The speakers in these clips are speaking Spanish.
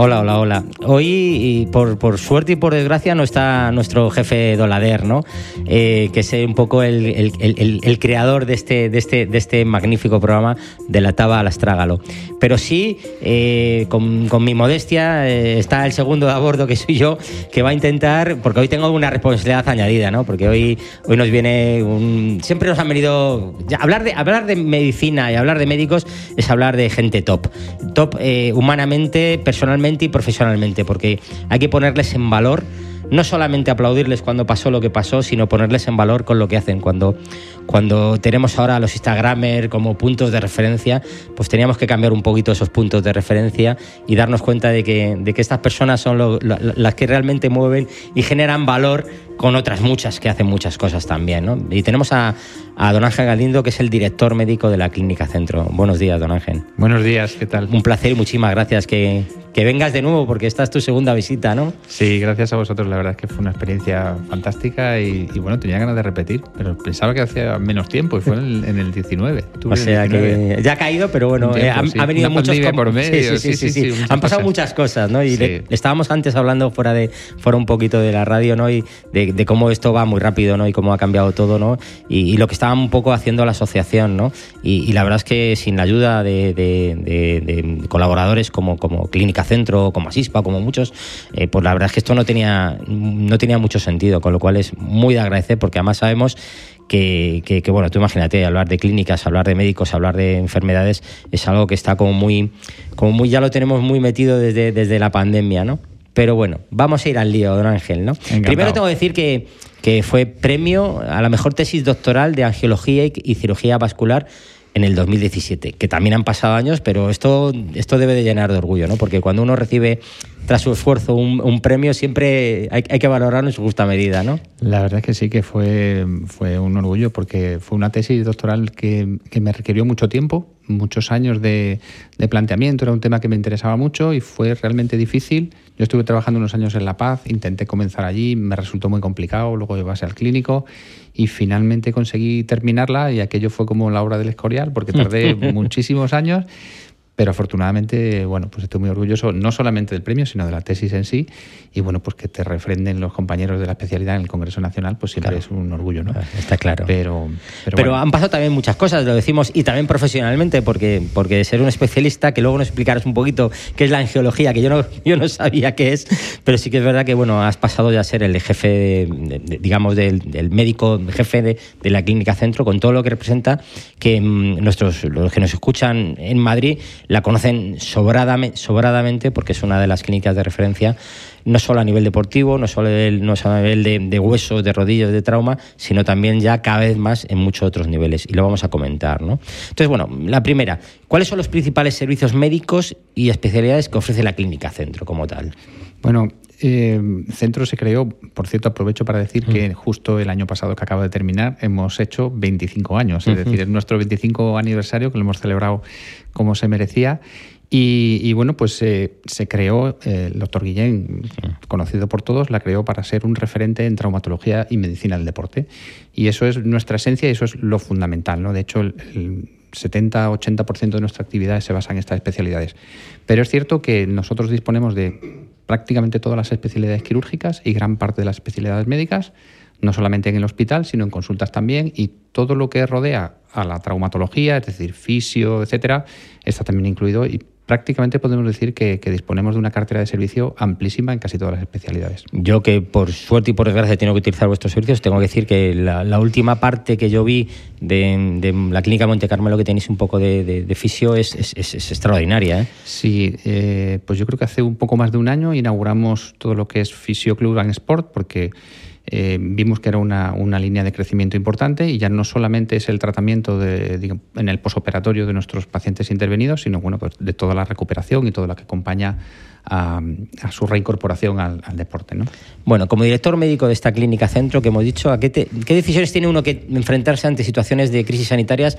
Hola, hola, hola. Hoy, por, por, suerte y por desgracia, no está nuestro jefe Dolader, ¿no? Eh, que es un poco el, el, creador de este, de, este, de este magnífico programa de la Taba al Astrágalo. Pero sí, eh, con, con, mi modestia, eh, está el segundo de a bordo, que soy yo, que va a intentar, porque hoy tengo una responsabilidad añadida, ¿no? Porque hoy, hoy nos viene un... Siempre nos han venido... hablar, de, hablar de medicina y hablar de médicos es hablar de gente top. Top humanamente, personalmente y profesionalmente, porque hay que ponerles en valor no solamente aplaudirles cuando pasó lo que pasó, sino ponerles en valor con lo que hacen. Cuando, cuando tenemos ahora a los Instagramers como puntos de referencia, pues teníamos que cambiar un poquito esos puntos de referencia y darnos cuenta de que, de que estas personas son las que realmente mueven y generan valor con otras muchas que hacen muchas cosas también. ¿no? Y tenemos a, a, don Ángel Galindo, que es el director médico de la Clínica Centro. Buenos días, don Ángel. Buenos días, ¿qué tal? Un placer y muchísimas gracias que, que vengas de nuevo, porque esta es tu segunda visita, ¿no? Sí, gracias a vosotros. La verdad es que fue una experiencia fantástica y, bueno, tenía ganas de repetir, pero pensaba que hacía menos tiempo y fue en el, 19. o sea que ya ha caído, pero bueno, eh, ha, venido muchos... por medio. Sí, sí, sí. Han pasado muchas cosas, ¿no? Y estábamos antes hablando fuera de fuera un poquito de la radio, ¿no? Y de de, cómo esto va muy rápido ¿no? y cómo ha cambiado todo ¿no? y, lo que estaba un poco haciendo la asociación. ¿no? Y, la verdad es que sin la ayuda de, colaboradores como, como Clínica Centro, como Asispa, como muchos, eh, pues la verdad es que esto no tenía, no tenía mucho sentido, con lo cual es muy de agradecer porque además sabemos que, que, bueno, tú imagínate, hablar de clínicas, hablar de médicos, hablar de enfermedades, es algo que está como muy, como muy, ya lo tenemos muy metido desde, desde la pandemia, ¿no? Pero bueno, vamos a ir al lío, don Ángel, ¿no? Primero tengo que decir que, que, fue premio a la mejor tesis doctoral de angiología y, cirugía vascular en el 2017, que también han pasado años, pero esto, esto debe de llenar de orgullo, ¿no? Porque cuando uno recibe tras su esfuerzo un, premio siempre hay, que valorarlo en su justa medida, ¿no? La verdad es que sí que fue, fue un orgullo porque fue una tesis doctoral que, que me requirió mucho tiempo, muchos años de, de, planteamiento, era un tema que me interesaba mucho y fue realmente difícil. Yo estuve trabajando unos años en La Paz, intenté comenzar allí, me resultó muy complicado, luego llevase al clínico y finalmente conseguí terminarla y aquello fue como la obra del Escorial porque tardé muchísimos años pero afortunadamente, bueno, pues estoy muy orgulloso no solamente del premio, sino de la tesis en sí. Y bueno, pues que te refrenden los compañeros de la especialidad en el Congreso Nacional, pues siempre es un orgullo, ¿no? Ah, está claro. Pero, pero, han pasado también muchas cosas, lo decimos, y también profesionalmente, porque, porque ser un especialista, que luego nos explicarás un poquito qué es la angiología, que yo no, yo no sabía qué es, pero sí que es verdad que, bueno, has pasado ya a ser el jefe, digamos, del, médico jefe de, de, la Clínica Centro, con todo lo que representa, que mm, nuestros, los que nos escuchan en Madrid, la conocen sobradamente, porque es una de las clínicas de referencia, no solo a nivel deportivo, no solo, no a nivel de, huesos, de rodillos, de trauma, sino también ya cada vez más en muchos otros niveles. Y lo vamos a comentar. ¿no? Entonces, bueno, la primera, ¿cuáles son los principales servicios médicos y especialidades que ofrece la clínica centro como tal? Bueno, eh, Centro se creó, por cierto, aprovecho para decir que justo el año pasado que acaba de terminar hemos hecho 25 años, es decir, es nuestro 25 aniversario que lo hemos celebrado como se merecía. Y, bueno, pues eh, se creó, eh, el doctor Guillén, conocido por todos, la creó para ser un referente en traumatología y medicina del deporte. Y eso es nuestra esencia y eso es lo fundamental. ¿no? De hecho, el, el 70-80% de nuestra actividad se basa en estas especialidades. Pero es cierto que nosotros disponemos de prácticamente todas las especialidades quirúrgicas y gran parte de las especialidades médicas, no solamente en el hospital, sino en consultas también, y todo lo que rodea a la traumatología, es decir, fisio, etcétera, está también incluido y prácticamente podemos decir que, disponemos de una cartera de servicio amplísima en casi todas las especialidades. Yo que por suerte y por desgracia tengo que utilizar vuestros servicios, tengo que decir que la, última parte que yo vi de, la clínica Monte Carmelo que tenéis un poco de, fisio es, extraordinaria. ¿eh? Sí, eh, pues yo creo que hace un poco más de un año inauguramos todo lo que es Fisio Club and Sport porque eh, vimos que era una, línea de crecimiento importante y ya no solamente es el tratamiento de, en el posoperatorio de nuestros pacientes intervenidos, sino bueno, pues de toda la recuperación y todo lo que acompaña a, su reincorporación al, deporte. ¿no? Bueno, como director médico de esta clínica centro que hemos dicho, ¿a qué, qué decisiones tiene uno que enfrentarse ante situaciones de crisis sanitarias?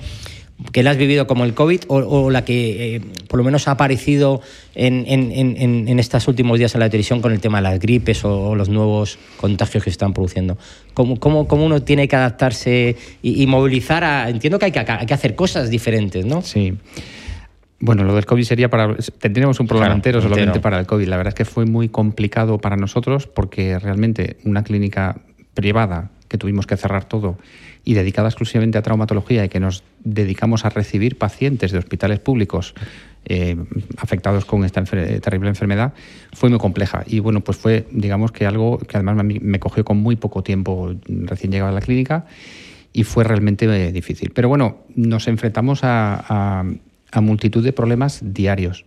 Que la has vivido como el COVID o, la que eh, por lo menos ha aparecido en, en, estos últimos días en la televisión con el tema de las gripes o, los nuevos contagios que se están produciendo. ¿Cómo, cómo, cómo uno tiene que adaptarse y, movilizar a... Entiendo que hay que, hay que hacer cosas diferentes, ¿no? Sí. Bueno, lo del COVID sería para. Tendríamos un programa entero solamente para el COVID. La verdad es que fue muy complicado para nosotros porque realmente una clínica privada que tuvimos que cerrar todo y dedicada exclusivamente a traumatología y que nos dedicamos a recibir pacientes de hospitales públicos eh, afectados con esta terrible enfermedad, fue muy compleja. Y bueno, pues fue, digamos que algo que además me, cogió con muy poco tiempo recién llegado a la clínica y fue realmente eh, difícil. Pero bueno, nos enfrentamos a multitud de problemas diarios.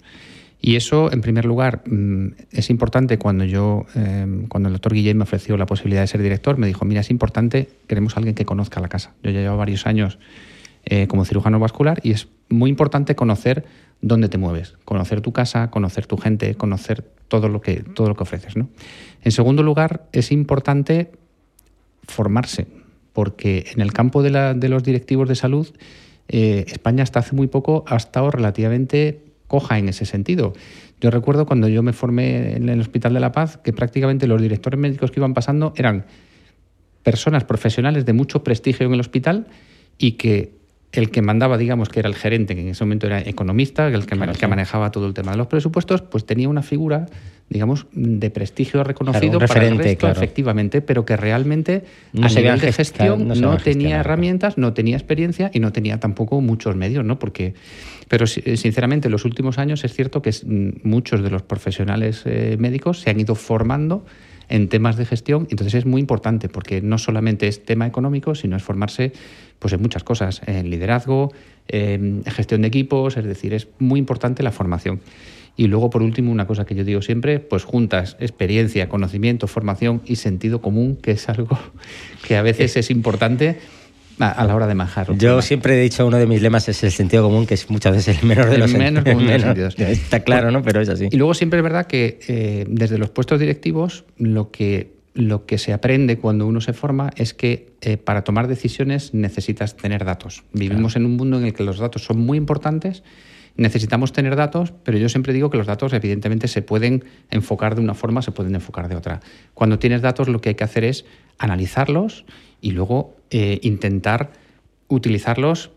Y eso, en primer lugar, mm, es importante cuando yo, em, cuando el doctor Guillén me ofreció la posibilidad de ser director, me dijo, mira, es importante, queremos a alguien que conozca la casa. Yo ya llevo varios años eh, como cirujano vascular y es muy importante conocer dónde te mueves, conocer tu casa, conocer tu gente, conocer todo lo que, todo lo que ofreces. En segundo lugar, es importante formarse, porque en el campo de, la, de los directivos de salud eh, España hasta hace muy poco ha estado relativamente coja en ese sentido. Yo recuerdo cuando yo me formé en el Hospital de la Paz que prácticamente los directores médicos que iban pasando eran personas profesionales de mucho prestigio en el hospital y que el que mandaba, digamos, que era el gerente, que en ese momento era economista, el que, manejaba todo el tema de los presupuestos, pues tenía una figura, digamos, de prestigio reconocido para el resto, efectivamente, pero que realmente a nivel de gestión no, tenía herramientas, no tenía experiencia y no tenía tampoco muchos medios, ¿no? Porque, pero sinceramente, en los últimos años es cierto que mm, muchos de los profesionales eh, médicos se han ido formando en temas de gestión. Entonces es muy importante porque no solamente es tema económico, sino es formarse pues, en muchas cosas, en liderazgo, en gestión de equipos, es decir, es muy importante la formación. Y luego, por último, una cosa que yo digo siempre, pues juntas experiencia, conocimiento, formación y sentido común, que es algo que a veces es importante a la hora de majar. Yo siempre he dicho, uno de mis lemas es el sentido común, que es muchas veces el menor de los menos común de los sentidos. Está claro, ¿no? Pero es así. Y luego siempre es verdad que eh, desde los puestos directivos lo que, lo que se aprende cuando uno se forma es que eh, para tomar decisiones necesitas tener datos. Vivimos en un mundo en el que los datos son muy importantes necesitamos tener datos, pero yo siempre digo que los datos evidentemente se pueden enfocar de una forma, se pueden enfocar de otra. Cuando tienes datos lo que hay que hacer es analizarlos y luego eh, intentar utilizarlos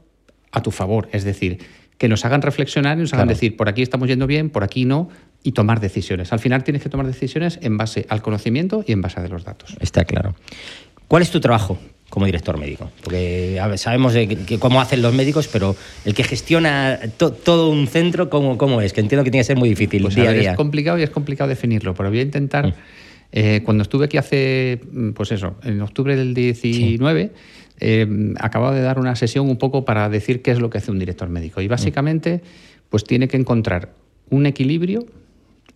a tu favor. Es decir, que nos hagan reflexionar y nos hagan decir, por aquí estamos yendo bien, por aquí no, y tomar decisiones. Al final tienes que tomar decisiones en base al conocimiento y en base a los datos. Está claro. ¿Cuál es tu trabajo como director médico? Porque sabemos cómo hacen los médicos, pero el que gestiona todo un centro, ¿cómo, ¿cómo, es? Que entiendo que tiene que ser muy difícil pues día a, día. Es complicado y es complicado definirlo, pero voy a intentar... Mm. Eh, cuando estuve aquí hace, mm, pues eso, en octubre del 19, eh, acababa de dar una sesión un poco para decir qué es lo que hace un director médico. Y básicamente, pues tiene que encontrar un equilibrio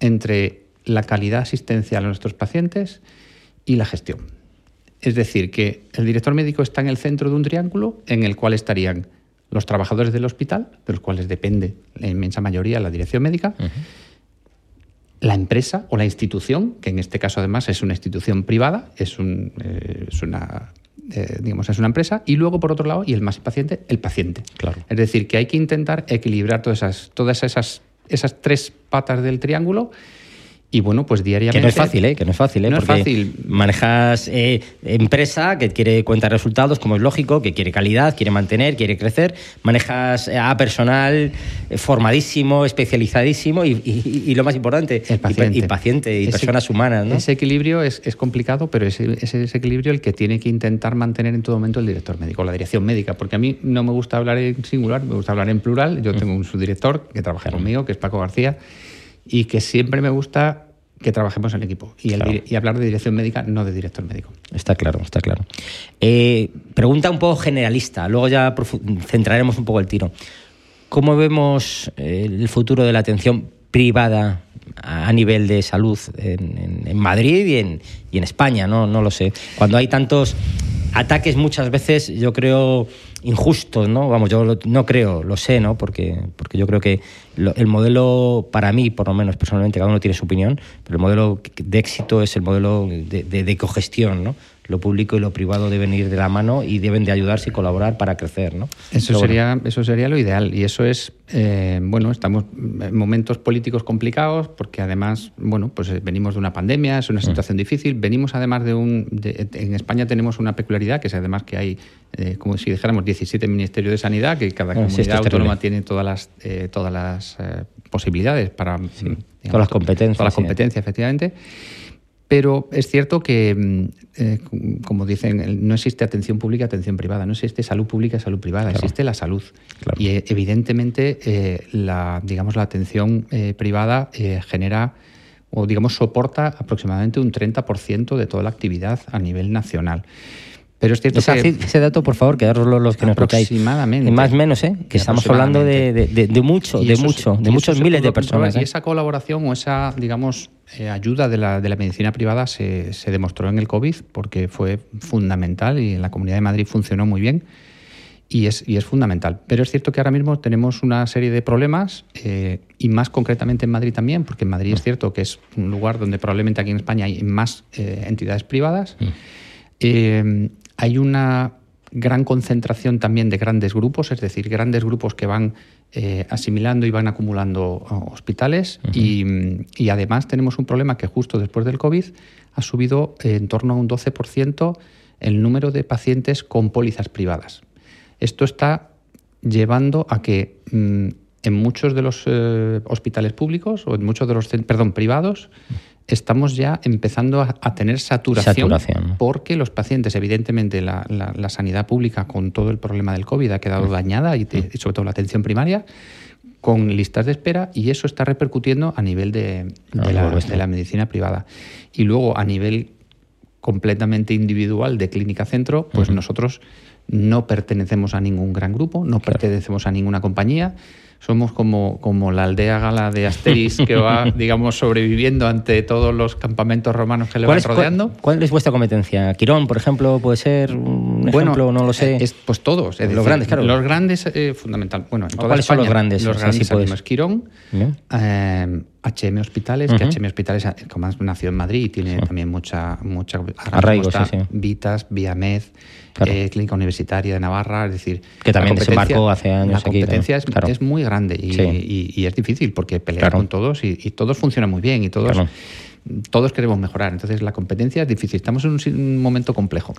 entre la calidad asistencial a nuestros pacientes y la gestión. Es decir, que el director médico está en el centro de un triángulo en el cual estarían los trabajadores del hospital, de los cuales depende la inmensa mayoría la dirección médica, la empresa o la institución, que en este caso además es una institución privada, es, un, eh, es una eh, digamos, es una empresa, y luego, por otro lado, y el más impaciente, el paciente. Claro. Es decir, que hay que intentar equilibrar todas esas, todas esas, esas tres patas del triángulo y bueno, pues diariamente. Que no es fácil, ¿eh? Que no es fácil, ¿eh? No es fácil. Manejas eh, empresa que quiere cuentas resultados, como es lógico, que quiere calidad, quiere mantener, quiere crecer. Manejas a personal eh, formadísimo, especializadísimo y, lo más importante, el paciente. Y, paciente, y personas humanas, ¿no? Ese equilibrio es, es complicado, pero es, es, ese equilibrio el que tiene que intentar mantener en todo momento el director médico, la dirección médica, porque a mí no me gusta hablar en singular, me gusta hablar en plural. Yo tengo un subdirector que trabaja conmigo, que es Paco García y que siempre me gusta que trabajemos en equipo y, y, hablar de dirección médica, no de director médico. Está claro, está claro. Eh, pregunta un poco generalista, luego ya centraremos un poco el tiro. ¿Cómo vemos eh, el futuro de la atención privada a nivel de salud en, en, Madrid y en, y en España? No, no lo sé. Cuando hay tantos ataques muchas veces, yo creo injustos, ¿no? Vamos, yo no creo, lo sé, ¿no? Porque, porque yo creo que el modelo, para mí, por lo menos personalmente, cada uno tiene su opinión, pero el modelo de éxito es el modelo de, de, de cogestión, ¿no? Lo público y lo privado deben ir de la mano y deben de ayudarse y colaborar para crecer, ¿no? Eso, sería, eso sería lo ideal y eso es, eh, bueno, estamos en momentos políticos complicados porque además, bueno, pues eh, venimos de una pandemia, es una mm. situación difícil, venimos además de un, en España tenemos una peculiaridad que es además que hay, eh, como si dijéramos, 17 ministerios de sanidad, que cada ah, comunidad autónoma tiene todas las, eh, todas las eh, posibilidades para... todas las competencias. Todas las competencias, efectivamente. Pero es cierto que, mm, eh, como dicen, no existe atención pública, atención privada, no existe salud pública, salud privada, existe la salud. Y evidentemente la, digamos, la atención privada genera o digamos soporta aproximadamente un 30% de toda la actividad a nivel nacional. Pero es cierto que... Ese dato, por favor, quedaroslo los que nos Aproximadamente. Más o menos, ¿eh? Que estamos hablando de, mucho, de mucho, de muchos miles de personas. Y ¿eh? esa colaboración o esa, digamos, eh, ayuda de la, de la medicina privada se, se, demostró en el COVID porque fue fundamental y en la Comunidad de Madrid funcionó muy bien y es, y es fundamental. Pero es cierto que ahora mismo tenemos una serie de problemas eh, y más concretamente en Madrid también, porque en Madrid es cierto que es un lugar donde probablemente aquí en España hay más entidades privadas. Mm hay una gran concentración también de grandes grupos, es decir, grandes grupos que van eh, asimilando y van acumulando uh, hospitales. Y, además tenemos un problema que justo después del COVID ha subido en torno a un 12% el número de pacientes con pólizas privadas. Esto está llevando a que mm, en muchos de los eh, hospitales públicos o en muchos de los perdón, privados estamos ya empezando a, tener saturación, porque los pacientes, evidentemente, la, sanidad pública con todo el problema del COVID ha quedado mm. dañada y, mm. sobre todo la atención primaria con listas de espera y eso está repercutiendo a nivel de, la, medicina privada. Y luego a nivel completamente individual de clínica centro, pues nosotros no pertenecemos a ningún gran grupo, no pertenecemos a ninguna compañía somos como, como la aldea gala de Asteris que va, digamos, sobreviviendo ante todos los campamentos romanos que le van rodeando. Cuál, es vuestra competencia? ¿Quirón, por ejemplo, puede ser un ejemplo? No lo sé. Es, pues todos. los grandes, claro. Los grandes, eh, fundamental. Bueno, en ¿Cuáles son los grandes? Los grandes Quirón, eh, HM Hospitales, que HM Hospitales, como nació en Madrid y tiene también mucha, mucha arraigo, Vitas, Viamed, eh, Clínica Universitaria de Navarra, es decir... Que también desembarcó hace años La competencia es, muy grande y, es difícil porque pelear con todos y, todos funcionan muy bien y todos... Todos queremos mejorar, entonces la competencia es difícil, estamos en un, momento complejo.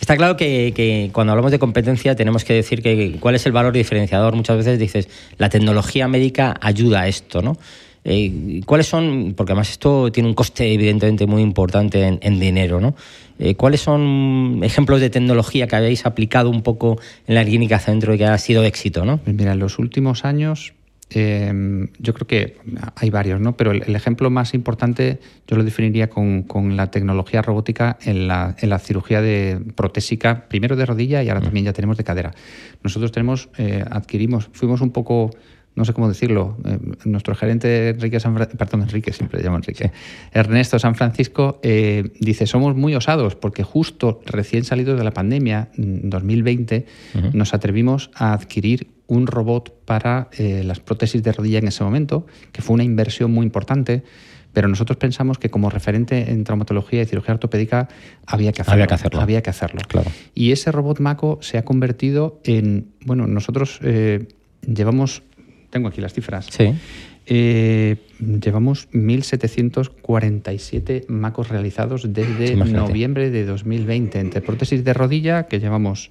Está claro que, que, cuando hablamos de competencia tenemos que decir que cuál es el valor diferenciador. Muchas veces dices, la tecnología médica ayuda a esto, ¿no? Eh, ¿Cuáles son, porque además esto tiene un coste evidentemente muy importante en, dinero, ¿no? Eh, ¿Cuáles son ejemplos de tecnología que habéis aplicado un poco en la clínica centro y que ha sido éxito, ¿no? Pues mira, en los últimos años em, yo creo que hay varios, ¿no? Pero el, ejemplo más importante yo lo definiría con, la tecnología robótica en la, en la, cirugía de protésica, primero de rodilla y ahora mm. también ya tenemos de cadera. Nosotros tenemos, eh, adquirimos, fuimos un poco no sé cómo decirlo, eh, nuestro gerente Enrique San perdón, Enrique, siempre le llamo Enrique, Ernesto San Francisco, eh, dice, somos muy osados porque justo recién salidos de la pandemia, en 2020, nos atrevimos a adquirir un robot para eh, las prótesis de rodilla en ese momento, que fue una inversión muy importante, pero nosotros pensamos que como referente en traumatología y cirugía ortopédica había que hacerlo. Había que hacerlo. Había que hacerlo. Claro. Y ese robot Mako se ha convertido en, bueno, nosotros llevamos tengo aquí las cifras. Sí. Eh, llevamos 1.747 macos realizados desde noviembre de 2020, entre prótesis de rodilla, que llevamos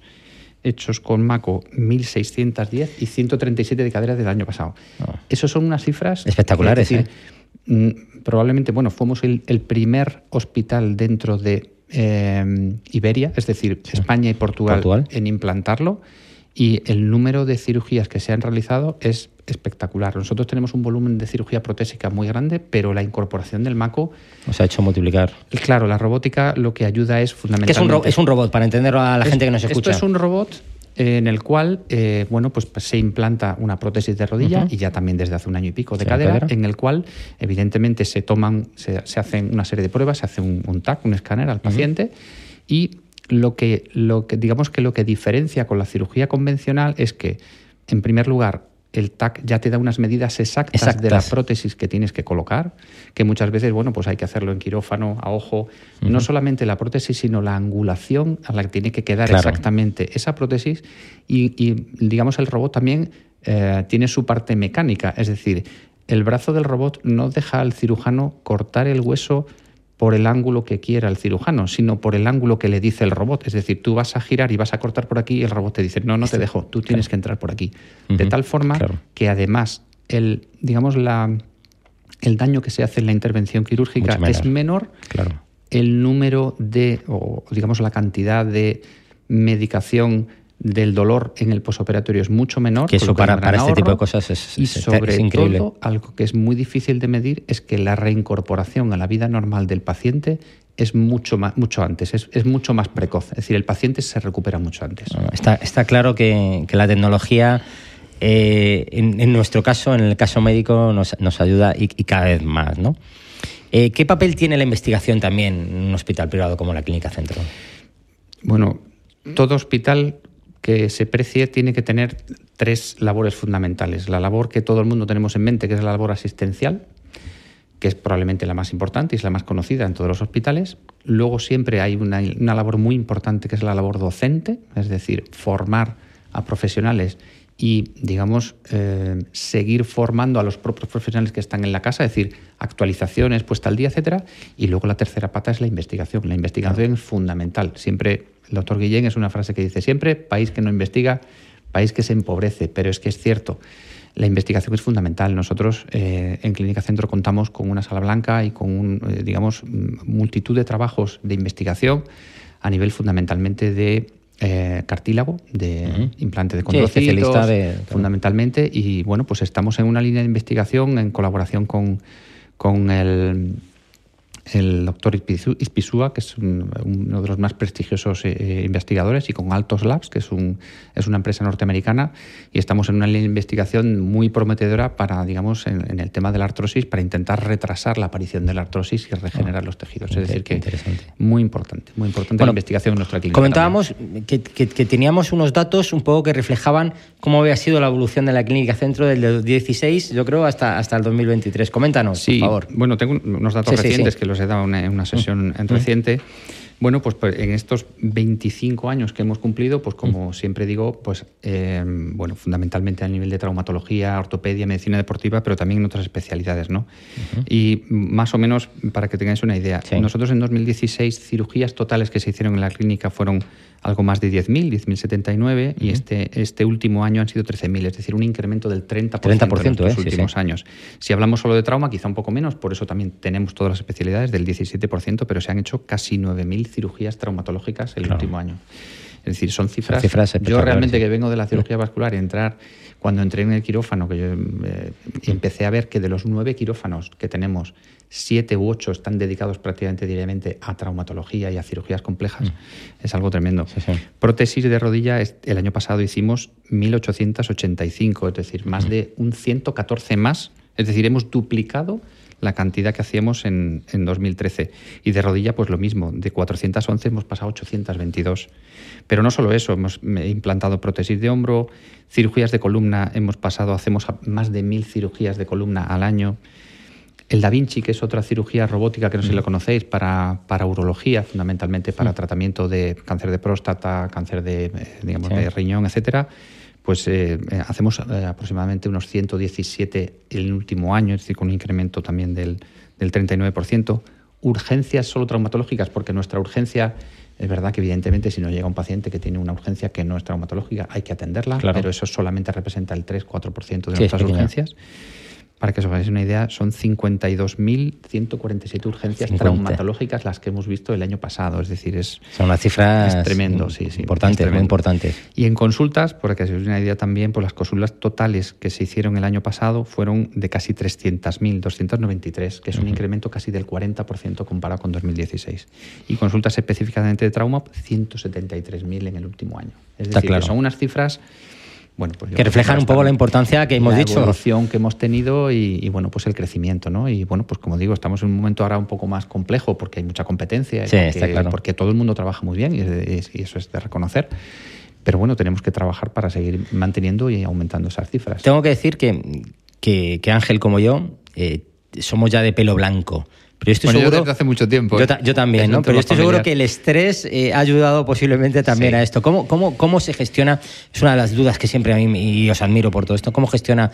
hechos con Maco 1.610 y 137 de cadera del año pasado. Oh. Esas son unas cifras espectaculares. ¿eh? Mm, probablemente, bueno, fuimos el, primer hospital dentro de eh, Iberia, es decir, España y Portugal, en implantarlo y el número de cirugías que se han realizado es espectacular. Nosotros tenemos un volumen de cirugía protésica muy grande, pero la incorporación del MACO... Nos ha hecho multiplicar. Claro, la robótica lo que ayuda es fundamentalmente... Es un, es un robot, para entenderlo a la gente que nos escucha. Esto es un robot en el cual eh, bueno, pues, se implanta una prótesis de rodilla y ya también desde hace un año y pico de cadera, en el cual evidentemente se toman, se, hacen una serie de pruebas, se hace un, un TAC, un escáner al paciente y lo que, lo que, digamos que lo que diferencia con la cirugía convencional es que, en primer lugar, el TAC ya te da unas medidas exactas, de la prótesis que tienes que colocar, que muchas veces, bueno, pues hay que hacerlo en quirófano, a ojo. No solamente la prótesis, sino la angulación a la que tiene que quedar exactamente esa prótesis. Y, digamos, el robot también eh, tiene su parte mecánica, es decir, el brazo del robot no deja al cirujano cortar el hueso por el ángulo que quiera el cirujano, sino por el ángulo que le dice el robot. Es decir, tú vas a girar y vas a cortar por aquí y el robot te dice, no, no te dejo, tú tienes que entrar por aquí. De tal forma que además el, digamos, la, el daño que se hace en la intervención quirúrgica es menor, el número de, o digamos, la cantidad de medicación del dolor en el posoperatorio es mucho menor. Que eso para, este tipo de cosas es, y sobre increíble. todo, algo que es muy difícil de medir es que la reincorporación a la vida normal del paciente es mucho, más, mucho antes, es, mucho más precoz. Es decir, el paciente se recupera mucho antes. Está, está claro que, la tecnología, eh, en, nuestro caso, en el caso médico, nos, nos ayuda y, cada vez más. ¿no? Eh, ¿Qué papel tiene la investigación también en un hospital privado como la Clínica Centro? Bueno, todo hospital que se precie tiene que tener tres labores fundamentales. La labor que todo el mundo tenemos en mente, que es la labor asistencial, que es probablemente la más importante y es la más conocida en todos los hospitales. Luego siempre hay una, labor muy importante que es la labor docente, es decir, formar a profesionales y, digamos, eh, seguir formando a los propios profesionales que están en la casa, es decir, actualizaciones, puesta al día, etcétera. Y luego la tercera pata es la investigación. La investigación es fundamental. Siempre el doctor Guillén es una frase que dice siempre, país que no investiga, país que se empobrece, pero es que es cierto. La investigación es fundamental. Nosotros eh, en Clínica Centro contamos con una sala blanca y con, un, eh, digamos, multitud de trabajos de investigación a nivel fundamentalmente de eh, cartílago, de implante de condrocitos, fundamentalmente. Y bueno, pues estamos en una línea de investigación en colaboración con, con el el doctor Ispisúa, que es uno de los más prestigiosos eh, eh, investigadores, y con Altos Labs, que es, un, es una empresa norteamericana, y estamos en una investigación muy prometedora para, digamos, en, el tema de la artrosis, para intentar retrasar la aparición de la artrosis y regenerar los tejidos. Es decir, que muy importante, muy importante la investigación en nuestra clínica. Comentábamos que, teníamos unos datos un poco que reflejaban cómo había sido la evolución de la clínica centro del 2016, yo creo, hasta, hasta el 2023. Coméntanos, por favor. Bueno, tengo unos datos recientes que los he dado en una sesión mm. reciente. Bueno, pues, pues en estos 25 años que hemos cumplido, pues como mm. siempre digo, pues eh, bueno, fundamentalmente a nivel de traumatología, ortopedia, medicina deportiva, pero también en otras especialidades, ¿no? Y más o menos, para que tengáis una idea, nosotros en 2016 cirugías totales que se hicieron en la clínica fueron algo más de 10.000, 10.079, y este, este último año han sido 13.000, es decir, un incremento del 30%, 30% en los ¿eh? últimos años. Si hablamos solo de trauma, quizá un poco menos, por eso también tenemos todas las especialidades del 17%, pero se han hecho casi 9.000 cirugías traumatológicas el último año. Es decir, son cifras. yo realmente que vengo de la cirugía vascular y entrar, cuando entré en el quirófano, que yo eh, empecé a ver que de los nueve quirófanos que tenemos, siete u ocho están dedicados prácticamente diariamente a traumatología y a cirugías complejas, mm. es algo tremendo. Prótesis de rodilla, el año pasado hicimos 1.885, es decir, más mm. de un 114 más, es decir, hemos duplicado la cantidad que hacíamos en, en, 2013. Y de rodilla, pues lo mismo, de 411 hemos pasado a 822. Pero no solo eso, hemos implantado prótesis de hombro, cirugías de columna, hemos pasado, hacemos más de mil cirugías de columna al año. El Da Vinci, que es otra cirugía robótica que no sé si lo mm. conocéis, para, para urología, fundamentalmente para mm. tratamiento de cáncer de próstata, cáncer de, eh, digamos, de riñón, etcétera, pues eh, eh, hacemos aproximadamente unos 117 el último año, es decir, con un incremento también del, del 39%. Urgencias solo traumatológicas, porque nuestra urgencia es verdad que evidentemente si no llega un paciente que tiene una urgencia que no es traumatológica, hay que atenderla, pero eso solamente representa el 3-4% de nuestras urgencias. Para que os hagáis una idea, son 52.147 urgencias traumatológicas las que hemos visto el año pasado. Es decir, es, Son una cifra tremendo, sí, sí. Importante, muy importante. Y en consultas, para que os hagáis una idea también, pues las consultas totales que se hicieron el año pasado fueron de casi 300.000, 293, que es un incremento casi del 40% comparado con 2016. Y consultas específicamente de trauma, 173.000 en el último año. Es decir, que son unas cifras pues que reflejan un poco la importancia que hemos dicho. La evolución que hemos tenido y, bueno, pues el crecimiento, ¿no? Y bueno, pues como digo, estamos en un momento ahora un poco más complejo porque hay mucha competencia, porque, todo el mundo trabaja muy bien y, eso es de reconocer. Pero bueno, tenemos que trabajar para seguir manteniendo y aumentando esas cifras. Tengo que decir que, que, Ángel como yo eh, somos ya de pelo blanco. Pero estoy seguro, yo desde hace mucho tiempo. Yo, ¿eh? también, ¿no? Pero estoy seguro que el estrés eh, ha ayudado posiblemente también a esto. ¿Cómo, cómo, ¿Cómo se gestiona? Es una de las dudas que siempre a mí, y os admiro por todo esto, ¿cómo gestiona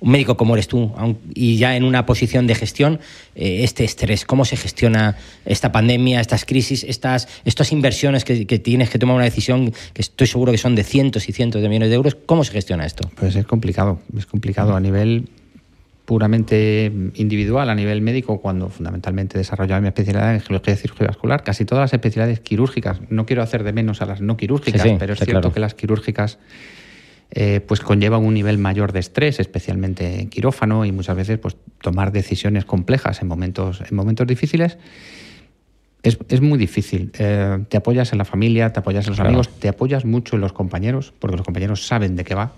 un médico como eres tú y ya en una posición de gestión, eh, este estrés, cómo se gestiona esta pandemia, estas crisis, estas, estas inversiones que, tienes que tomar una decisión que estoy seguro que son de cientos y cientos de millones de euros, ¿cómo se gestiona esto? Pues es complicado, es complicado a nivel puramente individual a nivel médico cuando fundamentalmente desarrollaba mi especialidad en geología y cirugía vascular. Casi todas las especialidades quirúrgicas, no quiero hacer de menos a las no quirúrgicas, pero es cierto que las quirúrgicas eh, pues conllevan un nivel mayor de estrés, especialmente en quirófano y muchas veces pues tomar decisiones complejas en momentos, en momentos difíciles. Es, es muy difícil. Eh, te apoyas en la familia, te apoyas en los amigos, te apoyas mucho en los compañeros, porque los compañeros saben de qué va.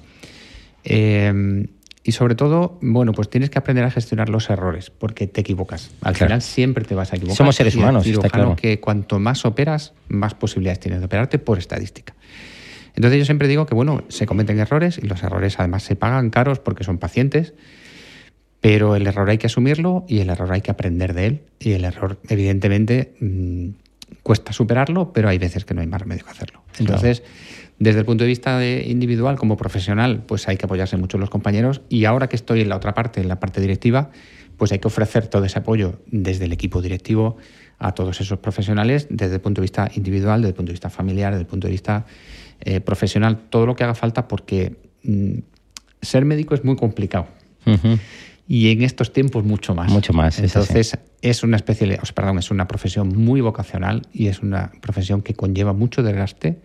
Eh, y sobre todo, bueno, pues tienes que aprender a gestionar los errores, porque te equivocas. Al final siempre te vas a equivocar. Somos seres humanos, está claro. que cuanto más operas, más posibilidades tienes de operarte por estadística. Entonces yo siempre digo que, bueno, se cometen errores y los errores además se pagan caros porque son pacientes, pero el error hay que asumirlo y el error hay que aprender de él. Y el error, evidentemente, mm, cuesta superarlo, pero hay veces que no hay más remedio que hacerlo. Entonces... Desde el punto de vista de individual, como profesional, pues hay que apoyarse mucho en los compañeros y ahora que estoy en la otra parte, en la parte directiva, pues hay que ofrecer todo ese apoyo desde el equipo directivo a todos esos profesionales desde el punto de vista individual, desde el punto de vista familiar, desde el punto de vista eh, profesional, todo lo que haga falta porque mm, ser médico es muy complicado. Y en estos tiempos mucho más. Mucho más. Entonces es una especie, perdón, es una profesión muy vocacional y es una profesión que conlleva mucho desgaste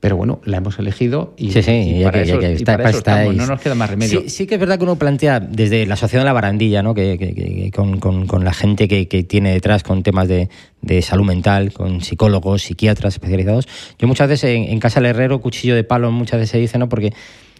pero bueno, la hemos elegido y, sí, sí, para, eso, no nos queda más remedio. Sí, sí, que es verdad que uno plantea desde la asociación de la barandilla, ¿no? que, con, con, la gente que, tiene detrás con temas de, de, salud mental, con psicólogos, psiquiatras especializados. Yo muchas veces en, en Casa del Herrero, cuchillo de palo, muchas veces se dice, ¿no? porque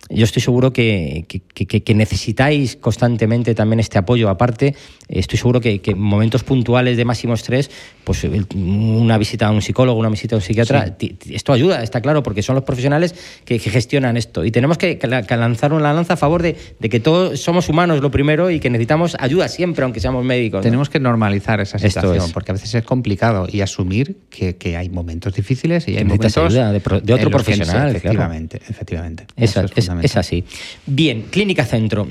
yo estoy seguro que, que, necesitáis constantemente también este apoyo. Aparte, estoy seguro que, en momentos puntuales de máximo estrés, pues una visita a un psicólogo, una visita a un psiquiatra, esto ayuda, está claro, porque son los profesionales que, gestionan esto. Y tenemos que, lanzar una lanza a favor de, que todos somos humanos, lo primero, y que necesitamos ayuda siempre, aunque seamos médicos. Tenemos que normalizar esa situación, porque a veces es complicado y asumir que, hay momentos difíciles y hay momentos ayuda de, otro profesional. efectivamente, efectivamente. es, es así. Bien, Clínica Centro.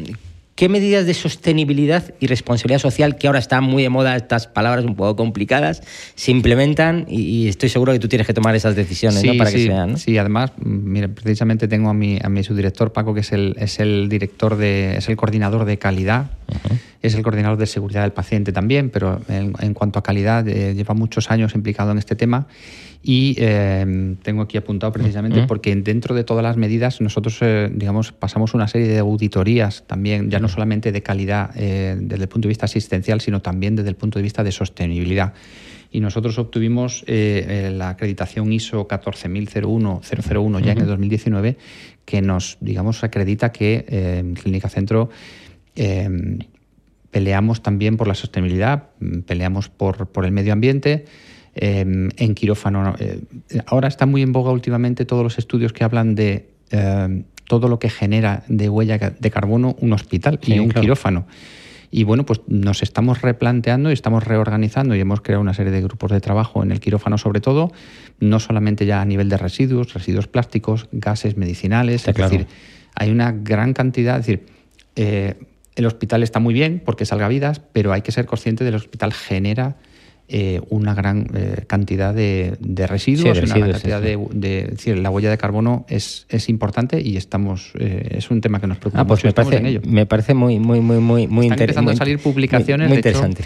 ¿Qué medidas de sostenibilidad y responsabilidad social, que ahora están muy de moda estas palabras un poco complicadas, se implementan? Y, estoy seguro que tú tienes que tomar esas decisiones para que sean. Sí, además, mire, precisamente tengo a mi, a mi subdirector Paco, que es el, es el director de, es el coordinador de calidad, es el coordinador de seguridad del paciente también, pero en, cuanto a calidad, eh, lleva muchos años implicado en este tema y em, tengo aquí apuntado precisamente porque dentro de todas las medidas nosotros, eh, digamos, pasamos una serie de auditorías también, ya no solamente de calidad eh, desde el punto de vista asistencial, sino también desde el punto de vista de sostenibilidad. Y nosotros obtuvimos eh, la acreditación ISO 14001 001 ya en el 2019, que nos, digamos, acredita que en Clínica Centro em, peleamos también por la sostenibilidad, peleamos por, por el medio ambiente, Em, en quirófano. Eh, ahora está muy en boga últimamente todos los estudios que hablan de em, todo lo que genera de huella de carbono un hospital y un quirófano. Y bueno, pues nos estamos replanteando y estamos reorganizando y hemos creado una serie de grupos de trabajo en el quirófano sobre todo, no solamente ya a nivel de residuos, residuos plásticos, gases medicinales, es decir, hay una gran cantidad, es decir, eh, el hospital está muy bien porque salga vidas, pero hay que ser consciente del hospital genera eh, una gran eh, cantidad de, residuos, una gran cantidad de, decir, la huella de carbono es, es importante y estamos eh, es un tema que nos preocupa. Ah, pues me parece, me parece muy muy muy muy muy Están empezando a salir publicaciones. Muy, interesante.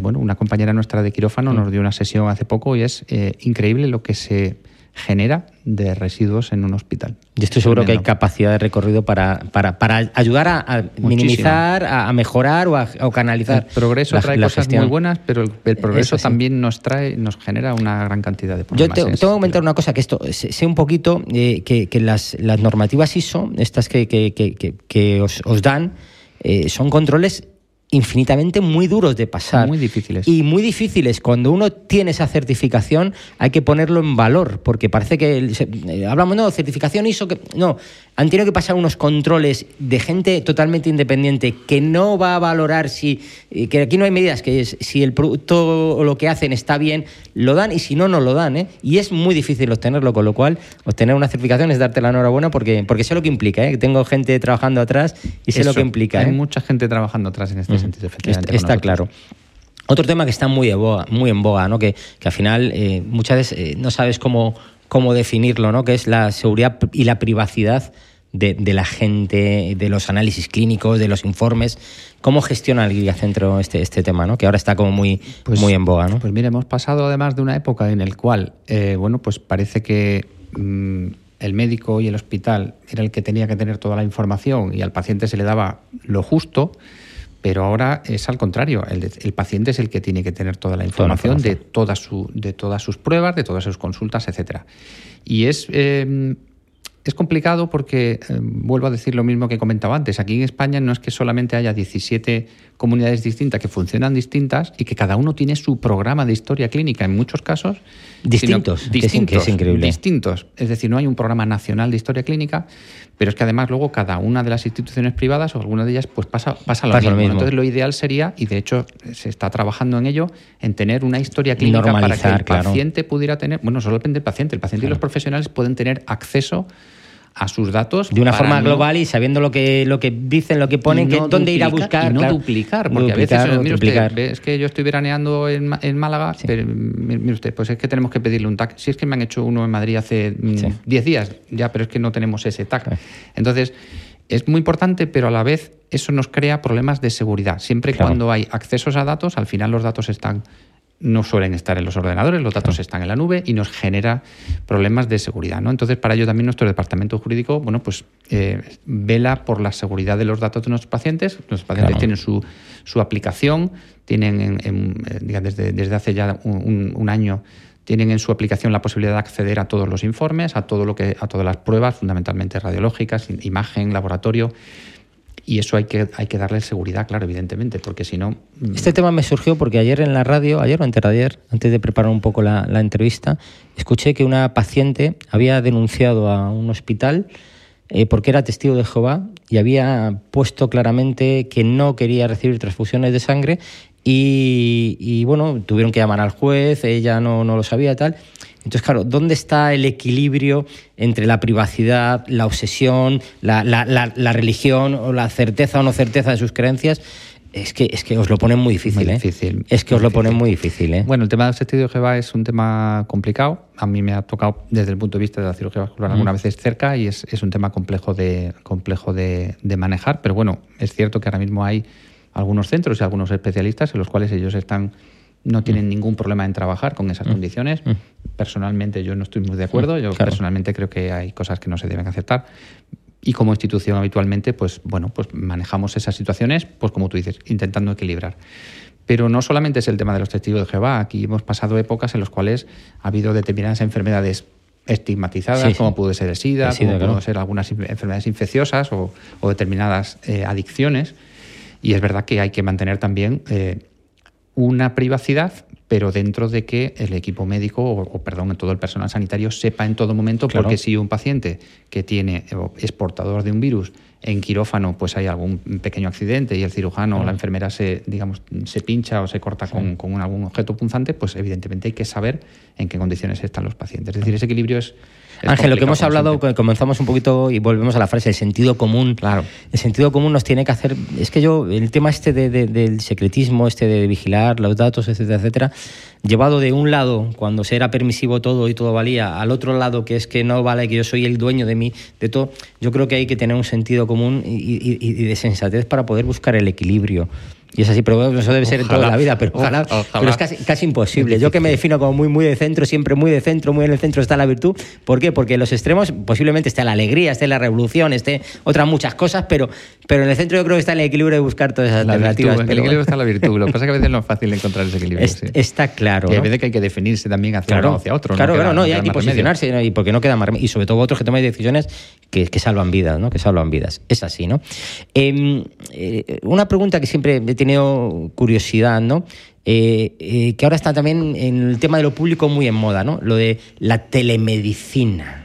bueno, una compañera nuestra de quirófano mm. nos dio una sesión hace poco y es increíble lo que se genera de residuos en un hospital. Yo estoy seguro que hay capacidad de recorrido para, para, para ayudar a, minimizar, a, mejorar o a canalizar. El progreso trae cosas muy buenas, pero el, progreso también nos trae, nos genera una gran cantidad de problemas. Yo tengo, que comentar una cosa, que esto sé un poquito eh, que, que las, las, normativas ISO, estas que, que, que os, os, dan, eh, son controles infinitamente muy duros de pasar. Muy difíciles. Y muy difíciles. Cuando uno tiene esa certificación hay que ponerlo en valor, porque parece que eh, hablamos, no, certificación ISO, que no, han tenido que pasar unos controles de gente totalmente independiente que no va a valorar si, eh, que aquí no hay medidas, que es, si el producto o lo que hacen está bien, lo dan y si no, no lo dan. ¿eh? Y es muy difícil obtenerlo, con lo cual obtener una certificación es darte la enhorabuena porque, porque sé lo que implica, ¿eh? tengo gente trabajando atrás y sé lo que implica. Hay ¿eh? mucha gente trabajando atrás en este sentido, efectivamente. Está, claro. Otro tema que está muy en boga, muy en boga ¿no? que, que al final muchas veces no sabes cómo cómo definirlo, ¿no? que es la seguridad y la privacidad de, la gente, de los análisis clínicos, de los informes. ¿Cómo gestiona el Guiacentro este, este tema, ¿no? que ahora está como muy, pues, muy en boga? ¿no? Pues mira, hemos pasado además de una época en la cual, eh, bueno, pues parece que mm, el médico y el hospital era el que tenía que tener toda la información y al paciente se le daba lo justo. Pero ahora es al contrario, el, paciente es el que tiene que tener toda la información, de, toda su, de todas sus pruebas, de todas sus consultas, etcétera. Y es, eh, es complicado porque, eh, vuelvo a decir lo mismo que comentaba antes, aquí en España no es que solamente haya 17 comunidades distintas que funcionan distintas y que cada uno tiene su programa de historia clínica en muchos casos. Distintos, distintos, es, increíble. Distintos. Es decir, no hay un programa nacional de historia clínica, pero es que además luego cada una de las instituciones privadas o alguna de ellas pues pasa, pasa, lo, mismo. Entonces lo ideal sería, y de hecho se está trabajando en ello, en tener una historia clínica para que el paciente pudiera tener, bueno, solo depende del paciente, el paciente y los profesionales pueden tener acceso a sus datos. De una forma global y sabiendo lo que, lo que dicen, lo que ponen, que, dónde ir a buscar. Y no duplicar, porque a veces, mire usted, es que yo estoy veraneando en, en Málaga, pero mire usted, pues es que tenemos que pedirle un TAC. Si es que me han hecho uno en Madrid hace 10 mm, días, ya, pero es que no tenemos ese TAC. Entonces, es muy importante, pero a la vez eso nos crea problemas de seguridad. Siempre cuando hay accesos a datos, al final los datos están no suelen estar en los ordenadores, los datos están en la nube y nos genera problemas de seguridad. ¿no? Entonces, para ello también nuestro departamento jurídico bueno, pues, eh, vela por la seguridad de los datos de nuestros pacientes. Nuestros pacientes tienen su, su, aplicación, tienen eh, desde, desde, hace ya un, año tienen en su aplicación la posibilidad de acceder a todos los informes, a todo lo que, a todas las pruebas, fundamentalmente radiológicas, imagen, laboratorio y eso hay que, hay que darle seguridad, claro, evidentemente, porque si no... Mm, este tema me surgió porque ayer en la radio, ayer o antes de antes de preparar un poco la, entrevista, escuché que una paciente había denunciado a un hospital eh, porque era testigo de Jehová y había puesto claramente que no quería recibir transfusiones de sangre y, bueno, tuvieron que llamar al juez, ella no, no lo sabía y tal. Entonces, claro, ¿dónde está el equilibrio entre la privacidad, la obsesión, la, religión o la certeza o no certeza de sus creencias? Es que, es que os lo ponen muy difícil, ¿eh? difícil Es que os lo ponen muy difícil, ¿eh? Bueno, el tema del testigo de Jehová es un tema complicado. A mí me ha tocado desde el punto de vista de la cirugía vascular algunas veces cerca y es, un tema complejo, de, complejo de, de manejar. Pero bueno, es cierto que ahora mismo hay algunos centros y algunos especialistas en los cuales ellos están no tienen mm. ningún problema en trabajar con esas mm. condiciones. Mm. Personalmente yo no estoy muy de acuerdo, yo personalmente creo que hay cosas que no se deben aceptar. Y como institución habitualmente, pues bueno, pues manejamos esas situaciones, pues como tú dices, intentando equilibrar. Pero no solamente es el tema de los testigos de Jehová, aquí hemos pasado épocas en las cuales ha habido determinadas enfermedades estigmatizadas, como puede ser el SIDA, como pueden ser algunas enfermedades infecciosas o, determinadas eh, adicciones. Y es verdad que hay que mantener también eh, una privacidad, pero dentro de que el equipo médico o, perdón, todo el personal sanitario sepa en todo momento, porque si un paciente que tiene es portador de un virus en quirófano, pues hay algún pequeño accidente y el cirujano o la enfermera se, digamos, se pincha o se corta con, con, algún objeto punzante, pues evidentemente hay que saber en qué condiciones están los pacientes. Es decir, ese equilibrio es Ángel, lo que hemos hablado, comenzamos un poquito y volvemos a la frase, el sentido común. Claro. El sentido común nos tiene que hacer. Es que yo, el tema este del secretismo, este de vigilar los datos, etcétera, etcétera, llevado de un lado, cuando se era permisivo todo y todo valía, al otro lado, que es que no vale, que yo soy el dueño de mí, de todo, yo creo que hay que tener un sentido común y de sensatez para poder buscar el equilibrio. Y es así, pero eso debe ser en toda la vida, pero ojalá, pero es casi, casi imposible. Yo que me defino como muy, muy de centro, siempre muy de centro, muy en el centro está la virtud. ¿Por qué? Porque en los extremos posiblemente esté la alegría, esté la revolución, esté otras muchas cosas, pero, pero en el centro yo creo que está el equilibrio de buscar todas esas alternativas. en el equilibrio está la virtud. Lo que pasa es que a veces no es fácil encontrar ese equilibrio. Está claro. Y a veces que hay que definirse también hacia uno o hacia otro. Claro, claro, no, y, y posicionarse, y porque no queda más Y sobre todo otros que toman decisiones que, que, salvan vidas, ¿no? Que salvan vidas. Es así, ¿no? Em, eh, una pregunta que siempre tenido curiosidad, ¿no? Eh, eh, que ahora está también en el tema de lo público muy en moda, ¿no? Lo de la telemedicina.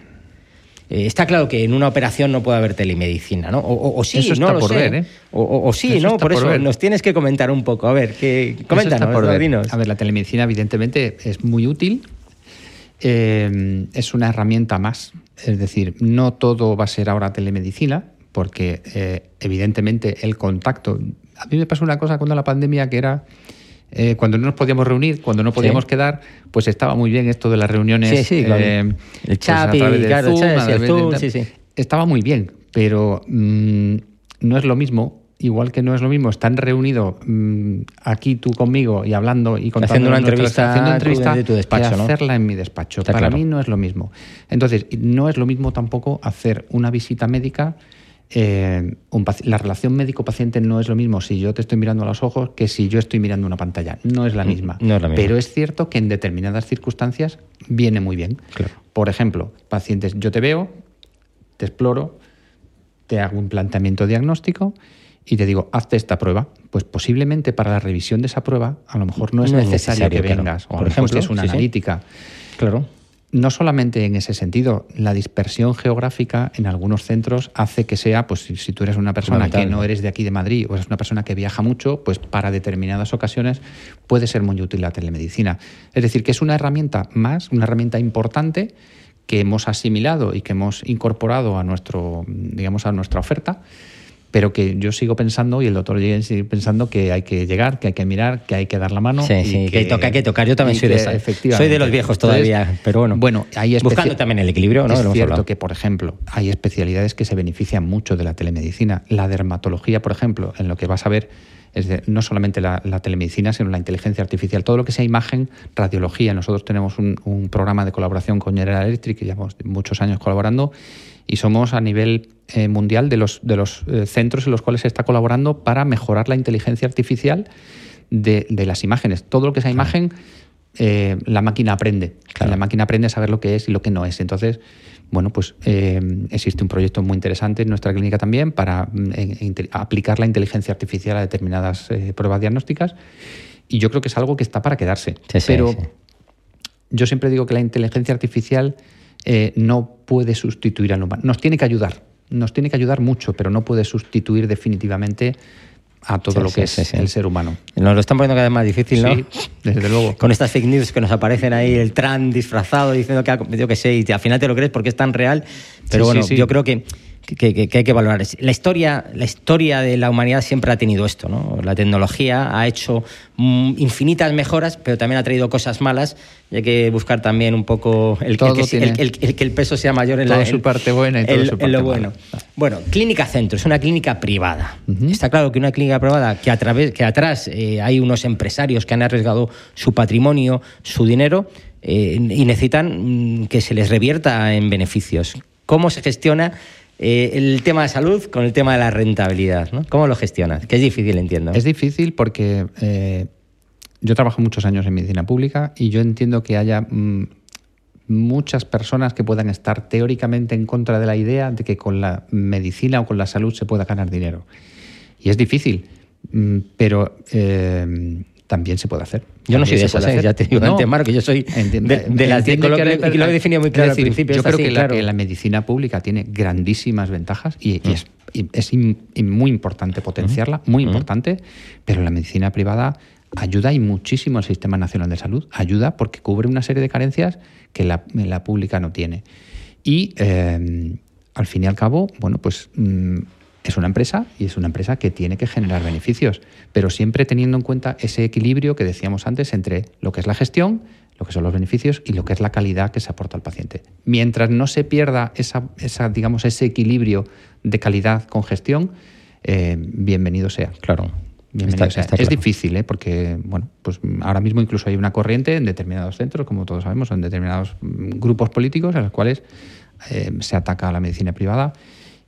Eh, está claro que en una operación no puede haber telemedicina, ¿no? O, sí, eso no lo por Ver, ¿eh? o, sí, ¿no? Por, eso nos tienes que comentar un poco. A ver, que, coméntanos, por ver. A ver, la telemedicina evidentemente es muy útil. Eh, es una herramienta más. Es decir, no todo va a ser ahora telemedicina, porque evidentemente el contacto... A mí me pasó una cosa cuando la pandemia que era eh, cuando no nos podíamos reunir, cuando no podíamos quedar, pues estaba muy bien esto de las reuniones. Sí, eh, el pues chat claro, el Zoom, Estaba muy bien, pero mm, no es lo mismo. Igual que no es lo mismo estar reunido mm, aquí tú conmigo y hablando y contando haciendo una entrevista, haciendo entrevista de tu despacho, que hacerla en mi despacho. Para mí no es lo mismo. Entonces, no es lo mismo tampoco hacer una visita médica eh, la relación médico-paciente no es lo mismo si yo te estoy mirando a los ojos que si yo estoy mirando una pantalla. No es la mm, misma. Pero es cierto que en determinadas circunstancias viene muy bien. Por ejemplo, pacientes, yo te veo, te exploro, te hago un planteamiento diagnóstico y te digo, hazte esta prueba. Pues posiblemente para la revisión de esa prueba a lo mejor no es, necesario, que vengas. Por ejemplo, es una analítica. Claro no solamente en ese sentido, la dispersión geográfica en algunos centros hace que sea, pues si, tú eres una persona que no eres de aquí de Madrid o eres una persona que viaja mucho, pues para determinadas ocasiones puede ser muy útil la telemedicina. Es decir, que es una herramienta más, una herramienta importante que hemos asimilado y que hemos incorporado a nuestro, digamos, a nuestra oferta pero que yo sigo pensando y el doctor sigue pensando que hay que llegar, que hay que mirar, que hay que dar la mano. Sí, sí, que, toca, hay que tocar. Yo también soy de esa. Soy de los viejos todavía, pero bueno. Bueno, hay buscando también el equilibrio, ¿no? Es cierto que, por ejemplo, hay especialidades que se benefician mucho de la telemedicina. La dermatología, por ejemplo, en lo que vas a ver es de, no solamente la, telemedicina, sino la inteligencia artificial, todo lo que sea imagen, radiología. Nosotros tenemos un, un programa de colaboración con General Electric, que llevamos muchos años colaborando, y somos a nivel eh, mundial de los, de los eh, centros en los cuales se está colaborando para mejorar la inteligencia artificial de, las imágenes. Todo lo que sea imagen, eh, la máquina aprende. La máquina aprende a saber lo que es y lo que no es. Entonces, bueno, pues existe un proyecto muy interesante en nuestra clínica también para mm, aplicar la inteligencia artificial a determinadas pruebas diagnósticas. Y yo creo que es algo que está para quedarse. Pero yo siempre digo que la inteligencia artificial eh, no puede sustituir al humano. Nos tiene que ayudar, nos tiene que ayudar mucho, pero no puede sustituir definitivamente a todo lo que es el ser humano. Nos lo están poniendo cada vez más difícil, ¿no? desde luego. Con estas fake news que nos aparecen ahí, el Trump disfrazado diciendo que, yo que sé, y al final te lo crees porque es tan real. Pero bueno, yo creo que que, hay que valorar. La historia, la historia de la humanidad siempre ha tenido esto, ¿no? La tecnología ha hecho mm, infinitas mejoras, pero también ha traído cosas malas y hay que buscar también un poco el, que, el, peso sea mayor en, la, su parte buena y todo su parte lo bueno. Bueno, Clínica Centro es una clínica privada. Está claro que una clínica privada que, a través, que atrás eh, hay unos empresarios que han arriesgado su patrimonio, su dinero, eh, y necesitan mm, que se les revierta en beneficios. ¿Cómo se gestiona eh, el tema de salud con el tema de la rentabilidad. ¿no? ¿Cómo lo gestionas? Que es difícil, entiendo. Es difícil porque eh, yo trabajo muchos años en medicina pública y yo entiendo que haya mm, muchas personas que puedan estar teóricamente en contra de la idea de que con la medicina o con la salud se pueda ganar dinero. Y es difícil, mm, pero eh, también se puede hacer. Yo no soy de esas, ¿eh? ya te digo no, antemano que yo soy de, de, las que, lo, he definido muy claro al principio. Yo creo que, la, medicina pública tiene grandísimas ventajas y, es, es muy importante potenciarla, muy importante, pero la medicina privada ayuda y muchísimo al Sistema Nacional de Salud. Ayuda porque cubre una serie de carencias que la, la pública no tiene. Y eh, al fin y al cabo, bueno, pues... Mm, es una empresa y es una empresa que tiene que generar beneficios, pero siempre teniendo en cuenta ese equilibrio que decíamos antes entre lo que es la gestión, lo que son los beneficios y lo que es la calidad que se aporta al paciente. Mientras no se pierda esa, digamos, ese equilibrio de calidad con gestión, eh, bienvenido sea. Claro. Bienvenido sea. es difícil, ¿eh? porque bueno, pues ahora mismo incluso hay una corriente en determinados centros, como todos sabemos, en determinados mm, grupos políticos en los cuales eh, se ataca a la medicina privada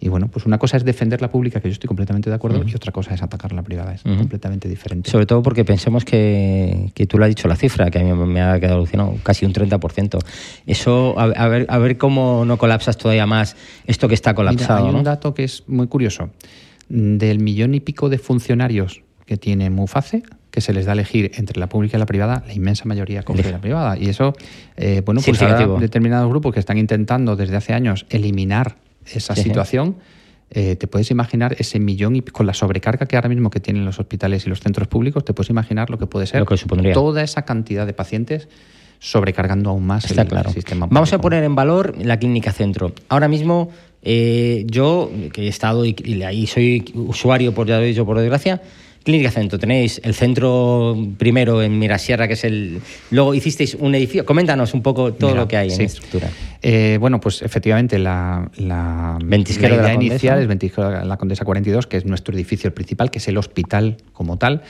y bueno, pues una cosa es defender la pública, que yo estoy completamente de acuerdo, y otra cosa es atacar la privada, es completamente diferente. Sobre todo porque pensemos que, que, tú lo has dicho la cifra, que a mí me ha quedado alucinado, casi un 30%. Eso, a, ver, a ver cómo no colapsas todavía más esto que está colapsado. hay un dato que es muy curioso. Del millón y pico de funcionarios que tiene Muface, que se les da a elegir entre la pública y la privada, la inmensa mayoría coge la privada. Y eso, eh, bueno, pues hay determinados grupos que están intentando desde hace años eliminar esa situación. Eh, te puedes imaginar ese millón y con la sobrecarga que ahora mismo que tienen los hospitales y los centros públicos, te puedes imaginar lo que puede ser toda esa cantidad de pacientes sobrecargando aún más el, claro. sistema. Vamos a poner en valor la clínica centro. Ahora mismo eh, yo, que he estado y, y, ahí soy usuario, por ya lo he dicho, por desgracia, Clínica Centro, tenéis el centro primero en Mirasierra, que es el. Luego hicisteis un edificio. Coméntanos un poco todo lo que hay en la estructura. Eh, bueno, pues efectivamente, la, la, la idea inicial es Ventisquero la Condesa 42, que es nuestro edificio principal, que es el hospital como tal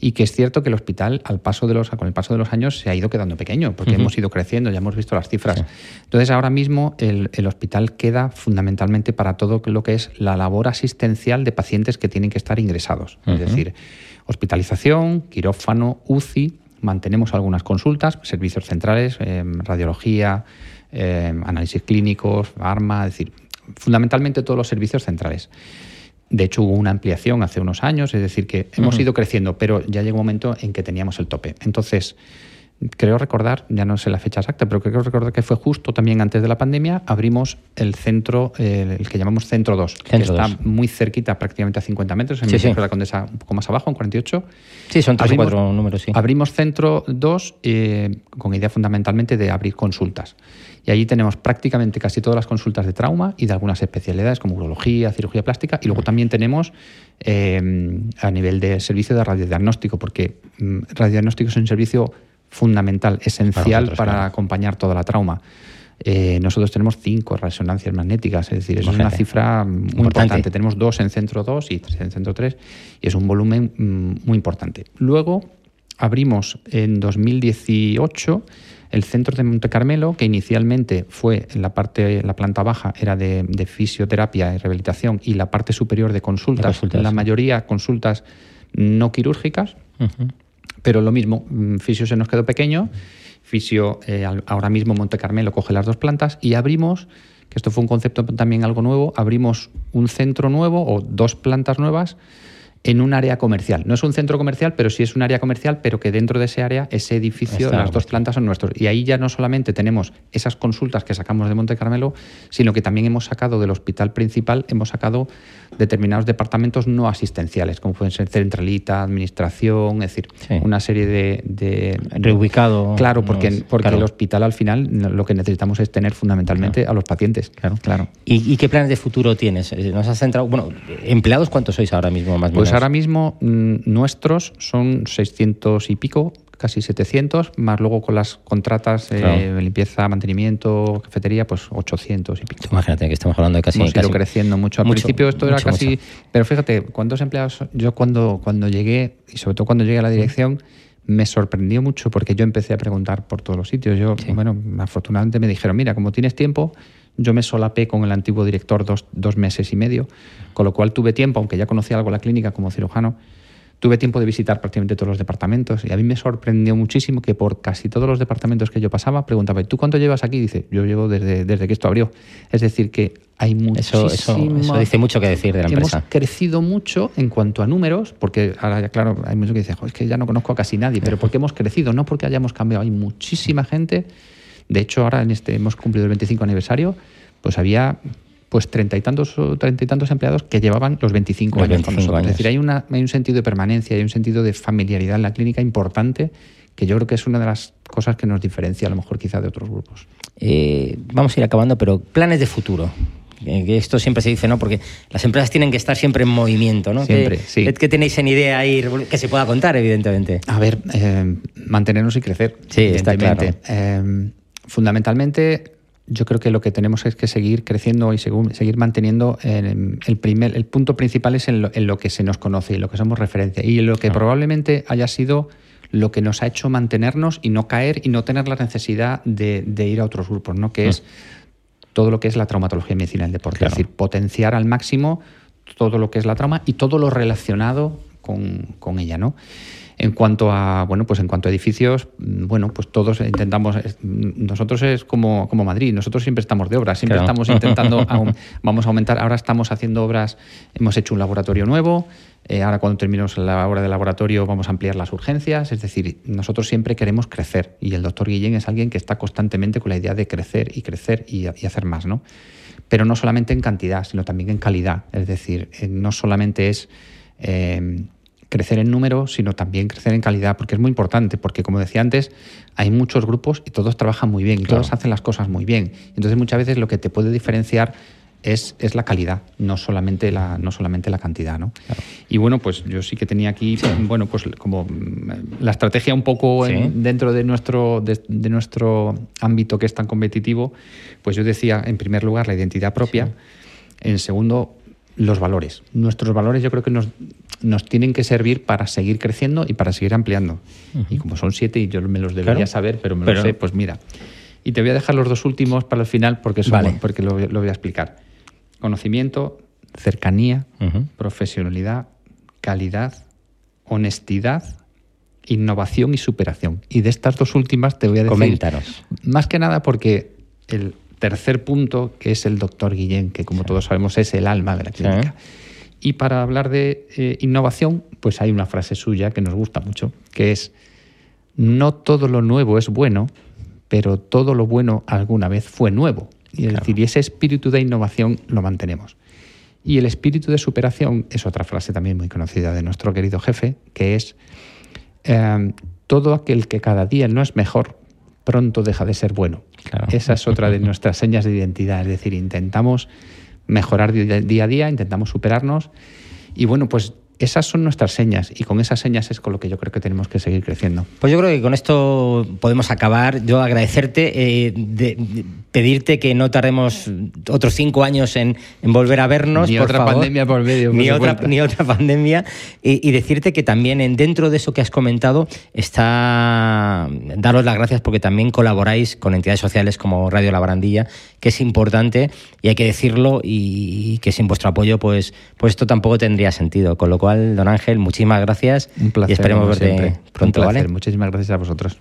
y que es cierto que el hospital al paso de los con el paso de los años se ha ido quedando pequeño porque hemos ido creciendo ya hemos visto las cifras. Entonces ahora mismo el, el, hospital queda fundamentalmente para todo lo que es la labor asistencial de pacientes que tienen que estar ingresados. Es decir hospitalización quirófano UCI mantenemos algunas consultas servicios centrales eh, radiología eh, análisis clínicos arma es decir fundamentalmente todos los servicios centrales de hecho, hubo una ampliación hace unos años, es decir, que hemos ido creciendo, pero ya llegó un momento en que teníamos el tope. Entonces, creo recordar, ya no sé la fecha exacta, pero creo recordar que fue justo también antes de la pandemia, abrimos el centro, el que llamamos Centro 2, que está muy cerquita, prácticamente a 50 metros, en sí, la Condesa un poco más abajo, en 48. Sí, son tres cuatro números, sí. Abrimos Centro 2 eh, con idea fundamentalmente de abrir consultas. Y allí tenemos prácticamente casi todas las consultas de trauma y de algunas especialidades como urología, cirugía plástica. Y luego también tenemos eh, a nivel de servicio de radiodiagnóstico, porque mm, radiodiagnóstico es un servicio fundamental, esencial para, acompañar toda la trauma. Eh, nosotros tenemos cinco resonancias magnéticas, es decir, es una cifra muy importante. Tenemos dos en centro 2 y tres en centro 3 y es un volumen mm, muy importante. Luego abrimos en 2018 el centro de Monte Carmelo, que inicialmente fue en la parte, la planta baja era de, fisioterapia y rehabilitación y la parte superior de consultas, la mayoría consultas no quirúrgicas, pero lo mismo, mm, fisio se nos quedó pequeño, fisio eh, ahora mismo Monte Carmelo coge las dos plantas y abrimos, que esto fue un concepto también algo nuevo, abrimos un centro nuevo o dos plantas nuevas en un área comercial. No es un centro comercial, pero sí es un área comercial, pero que dentro de ese área, ese edificio, las dos plantas son nuestros. Y ahí ya no solamente tenemos esas consultas que sacamos de Monte Carmelo, sino que también hemos sacado del hospital principal, hemos sacado determinados departamentos no asistenciales, como pueden ser centralita, administración, es decir, una serie de, Reubicado. Claro, porque, porque el hospital al final lo que necesitamos es tener fundamentalmente a los pacientes. Claro, claro. ¿Y, qué planes de futuro tienes? Eh, ¿Nos has centrado? Bueno, ¿empleados cuántos sois ahora mismo más o Pues ahora mismo mm, nuestros son 600 y pico, casi 700, más luego con las contratas de limpieza, mantenimiento, cafetería, pues 800 y pico. Imagínate que estamos hablando de casi... Hemos ido creciendo mucho. Al principio esto era casi... Pero fíjate, ¿cuántos empleados? Yo cuando, cuando llegué, y sobre todo cuando llegué a la dirección, me sorprendió mucho porque yo empecé a preguntar por todos los sitios. Yo, bueno, afortunadamente me dijeron, mira, como tienes tiempo, yo me solapé con el antiguo director dos, dos meses y medio, con lo cual tuve tiempo, aunque ya conocía algo la clínica como cirujano, tuve tiempo de visitar prácticamente todos los departamentos y a mí me sorprendió muchísimo que por casi todos los departamentos que yo pasaba preguntaba, ¿tú cuánto llevas aquí? Dice, yo llevo desde, desde que esto abrió. Es decir, que hay muchísimo... Eso, eso, dice mucho que decir de la empresa. Hemos crecido mucho en cuanto a números, porque ahora ya claro, hay muchos que dicen, es que ya no conozco a casi nadie, pero porque hemos crecido, no porque hayamos cambiado. Hay muchísima gente. De hecho, ahora en este hemos cumplido el 25 aniversario pues había pues treinta y tantos treinta y tantos empleados que llevaban los 25, años con nosotros. Es decir, hay, una, hay un sentido de permanencia, hay un sentido de familiaridad en la clínica importante que yo creo que es una de las cosas que nos diferencia a lo mejor quizá de otros grupos. Eh, vamos a ir acabando, pero planes de futuro. Eh, esto siempre se dice, ¿no? Porque las empresas tienen que estar siempre en movimiento, ¿no? Siempre, sí. ¿Qué tenéis en idea ahí que se pueda contar, evidentemente? A ver, eh, mantenernos y crecer. Sí, está claro. Fundamentalmente, yo creo que lo que tenemos es que seguir creciendo y seguir manteniendo el primer el punto principal es en lo, que se nos conoce y lo que somos referencia. Y lo que probablemente haya sido lo que nos ha hecho mantenernos y no caer y no tener la necesidad de, ir a otros grupos, ¿no? Que es todo lo que es la traumatología medicina del deporte, es decir, potenciar al máximo todo lo que es la trauma y todo lo relacionado con, con ella, ¿no? En cuanto a, bueno, pues en cuanto a edificios, mm, bueno, pues todos intentamos, nosotros es como, como Madrid, nosotros siempre estamos de obras, siempre estamos intentando, vamos a aumentar, ahora estamos haciendo obras, hemos hecho un laboratorio nuevo, eh, ahora cuando terminemos la hora de laboratorio vamos a ampliar las urgencias, es decir, nosotros siempre queremos crecer y el doctor Guillén es alguien que está constantemente con la idea de crecer y crecer y, hacer más, ¿no? Pero no solamente en cantidad, sino también en calidad, es decir, eh, no solamente es eh, crecer en número, sino también crecer en calidad, porque es muy importante, porque como decía antes, hay muchos grupos y todos trabajan muy bien y todos hacen las cosas muy bien. Entonces muchas veces lo que te puede diferenciar es, es, la calidad, no solamente la, no solamente la cantidad. ¿no? Y bueno, pues yo sí que tenía aquí, bueno, pues como mm, la estrategia un poco dentro de nuestro, de, nuestro ámbito que es tan competitivo, pues yo decía, en primer lugar, la identidad propia, en segundo, los valores. Nuestros valores yo creo que nos, nos tienen que servir para seguir creciendo y para seguir ampliando. Y como son siete y yo me los debería saber, pero me lo sé, pues mira. Y te voy a dejar los dos últimos para el final porque, son, porque lo, lo voy a explicar conocimiento, cercanía, profesionalidad, calidad, honestidad, innovación y superación. Y de estas dos últimas te voy a decir... Coméntanos. Más que nada porque el tercer punto, que es el doctor Guillén, que como todos sabemos es el alma de la clínica. Y para hablar de eh, innovación, pues hay una frase suya que nos gusta mucho, que es, no todo lo nuevo es bueno, pero todo lo bueno alguna vez fue nuevo. Y, decir, y ese espíritu de innovación lo mantenemos. Y el espíritu de superación es otra frase también muy conocida de nuestro querido jefe, que es, em, todo aquel que cada día no es mejor, pronto deja de ser bueno. Esa es otra de nuestras señas de identidad, es decir, intentamos mejorar día a día, intentamos superarnos. Y bueno, pues esas son nuestras señas y con esas señas es con lo que yo creo que tenemos que seguir creciendo. Pues yo creo que con esto podemos acabar. Yo agradecerte, eh, pedirte que no tardemos otros cinco años en, volver a vernos. Ni otra pandemia por medio. ni, otra, ni otra pandemia. Y, decirte que también en, dentro de eso que has comentado está daros las gracias porque también colaboráis con entidades sociales como Radio La Barandilla, que es importante y hay que decirlo y, que sin vuestro apoyo pues, pues esto tampoco tendría sentido. Con lo cual, don Ángel, muchísimas gracias. Un placer. Y esperemos verte siempre. pronto, Un placer. Muchísimas gracias a vosotros.